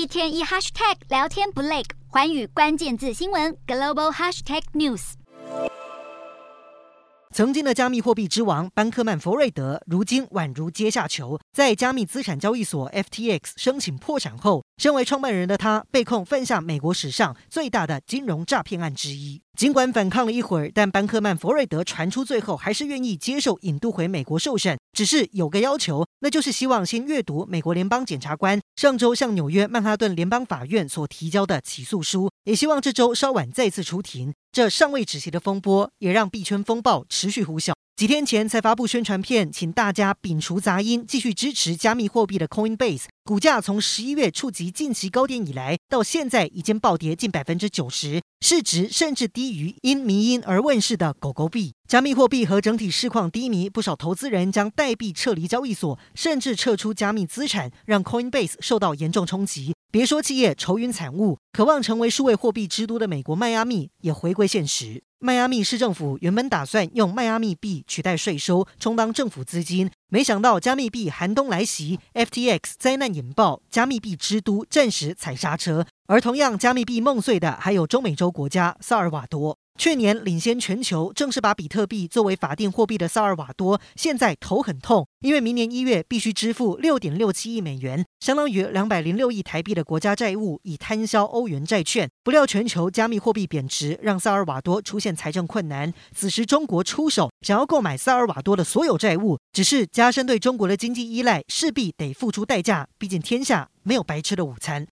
一天一 hashtag 聊天不累，寰宇关键字新闻 global hashtag news。曾经的加密货币之王班克曼·弗瑞德，如今宛如阶下囚，在加密资产交易所 FTX 申请破产后，身为创办人的他被控犯下美国史上最大的金融诈骗案之一。尽管反抗了一会儿，但班克曼·弗瑞德传出最后还是愿意接受引渡回美国受审，只是有个要求，那就是希望先阅读美国联邦检察官上周向纽约曼哈顿联邦法院所提交的起诉书，也希望这周稍晚再次出庭。这尚未止息的风波，也让币圈风暴持续呼啸。几天前才发布宣传片，请大家摒除杂音，继续支持加密货币的 Coinbase，股价从十一月触及近期高点以来，到现在已经暴跌近百分之九十，市值甚至低于因迷因而问世的狗狗币。加密货币和整体市况低迷，不少投资人将代币撤离交易所，甚至撤出加密资产，让 Coinbase 受到严重冲击。别说企业愁云惨雾，渴望成为数位货币之都的美国迈阿密也回归现实。迈阿密市政府原本打算用迈阿密币取代税收，充当政府资金，没想到加密币寒冬来袭，FTX 灾难引爆，加密币之都暂时踩刹车。而同样加密币梦碎的，还有中美洲国家萨尔瓦多。去年领先全球，正式把比特币作为法定货币的萨尔瓦多，现在头很痛，因为明年一月必须支付六点六七亿美元，相当于两百零六亿台币的国家债务，以摊销欧元债券。不料全球加密货币贬值，让萨尔瓦多出现财政困难。此时中国出手，想要购买萨尔瓦多的所有债务，只是加深对中国的经济依赖，势必得付出代价。毕竟天下没有白吃的午餐。